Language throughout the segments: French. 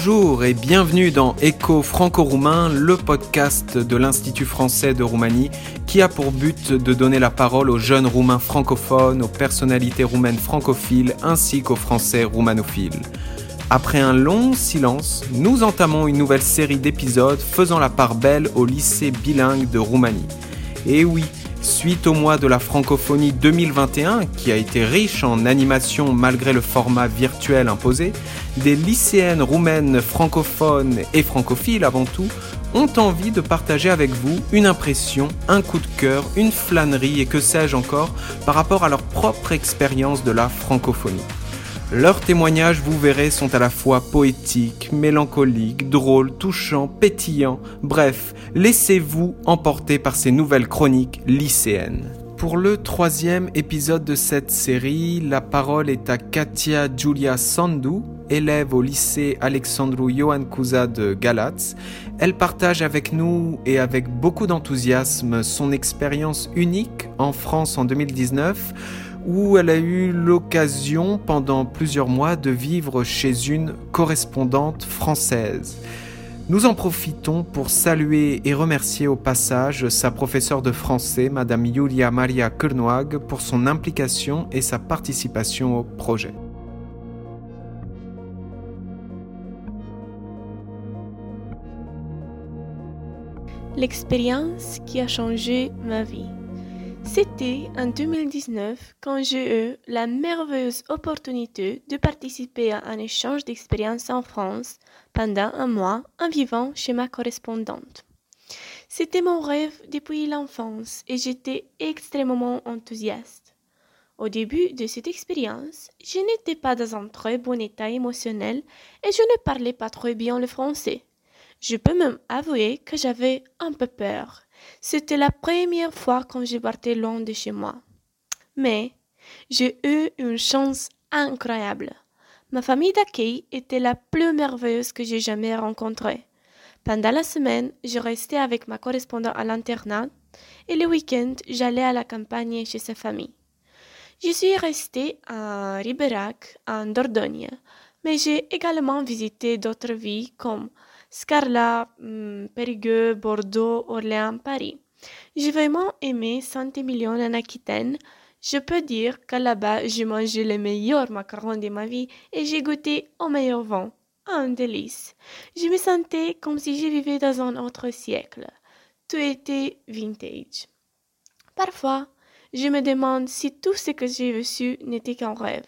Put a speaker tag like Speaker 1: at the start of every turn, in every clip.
Speaker 1: Bonjour et bienvenue dans Écho franco-roumain, le podcast de l'Institut français de Roumanie qui a pour but de donner la parole aux jeunes roumains francophones, aux personnalités roumaines francophiles ainsi qu'aux français roumanophiles. Après un long silence, nous entamons une nouvelle série d'épisodes faisant la part belle au lycée bilingue de Roumanie. Et oui, Suite au mois de la francophonie 2021, qui a été riche en animation malgré le format virtuel imposé, des lycéennes roumaines francophones et francophiles avant tout ont envie de partager avec vous une impression, un coup de cœur, une flânerie et que sais-je encore par rapport à leur propre expérience de la francophonie. Leurs témoignages, vous verrez, sont à la fois poétiques, mélancoliques, drôles, touchants, pétillants. Bref, laissez-vous emporter par ces nouvelles chroniques lycéennes. Pour le troisième épisode de cette série, la parole est à Katia Julia Sandu, élève au lycée Alexandru Ioan Cuza de Galatz. Elle partage avec nous et avec beaucoup d'enthousiasme son expérience unique en France en 2019 où elle a eu l'occasion pendant plusieurs mois de vivre chez une correspondante française. Nous en profitons pour saluer et remercier au passage sa professeure de français, Madame Julia Maria Kernoag, pour son implication et sa participation au projet.
Speaker 2: L'expérience qui a changé ma vie. C'était en 2019 quand j'ai eu la merveilleuse opportunité de participer à un échange d'expériences en France pendant un mois en vivant chez ma correspondante. C'était mon rêve depuis l'enfance et j'étais extrêmement enthousiaste. Au début de cette expérience, je n'étais pas dans un très bon état émotionnel et je ne parlais pas très bien le français. Je peux même avouer que j'avais un peu peur c'était la première fois quand je partais loin de chez moi. Mais j'ai eu une chance incroyable. Ma famille d'accueil était la plus merveilleuse que j'ai jamais rencontrée. Pendant la semaine, je restais avec ma correspondante à l'internat et le week-end, j'allais à la campagne chez sa famille. Je suis restée à Riberac, en Dordogne, mais j'ai également visité d'autres villes comme Scarla, mm, Périgueux, Bordeaux, Orléans, Paris. J'ai vraiment aimé Saint-Émilion en Aquitaine. Je peux dire que là-bas, j'ai mangé les meilleurs macarons de ma vie et j'ai goûté au meilleur vin. Un délice. Je me sentais comme si je vivais dans un autre siècle. Tout était vintage. Parfois, je me demande si tout ce que j'ai reçu n'était qu'un rêve.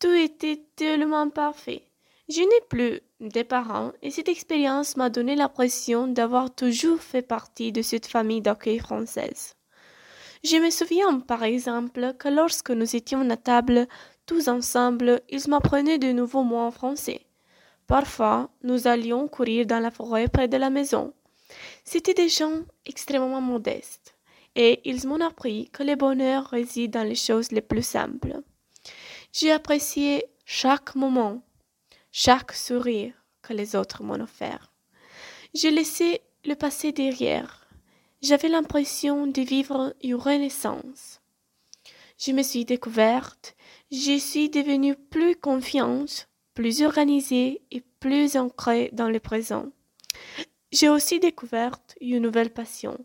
Speaker 2: Tout était tellement parfait. Je n'ai plus des parents et cette expérience m'a donné l'impression d'avoir toujours fait partie de cette famille d'accueil française. Je me souviens par exemple que lorsque nous étions à table tous ensemble, ils m'apprenaient de nouveaux mots en français. Parfois, nous allions courir dans la forêt près de la maison. C'étaient des gens extrêmement modestes et ils m'ont appris que le bonheur réside dans les choses les plus simples. J'ai apprécié chaque moment chaque sourire que les autres m'ont offert. Je laissais le passé derrière. J'avais l'impression de vivre une renaissance. Je me suis découverte, je suis devenue plus confiante, plus organisée et plus ancrée dans le présent. J'ai aussi découvert une nouvelle passion.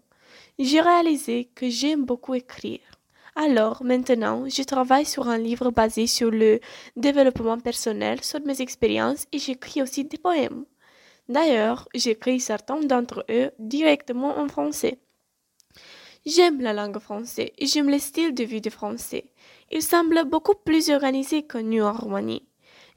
Speaker 2: J'ai réalisé que j'aime beaucoup écrire. Alors, maintenant, je travaille sur un livre basé sur le développement personnel, sur mes expériences et j'écris aussi des poèmes. D'ailleurs, j'écris certains d'entre eux directement en français. J'aime la langue française et j'aime le style de vie de français. Il semble beaucoup plus organisé que nous en Roumanie.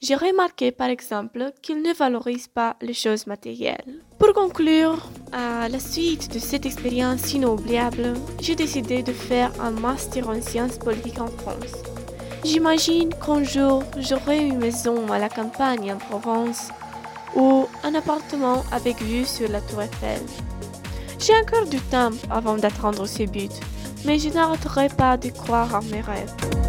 Speaker 2: J'ai remarqué par exemple qu'il ne valorise pas les choses matérielles. Pour conclure, à la suite de cette expérience inoubliable, j'ai décidé de faire un master en sciences politiques en France. J'imagine qu'un jour j'aurai une maison à la campagne en Provence ou un appartement avec vue sur la tour Eiffel. J'ai encore du temps avant d'atteindre ce but, mais je n'arrêterai pas de croire en mes rêves.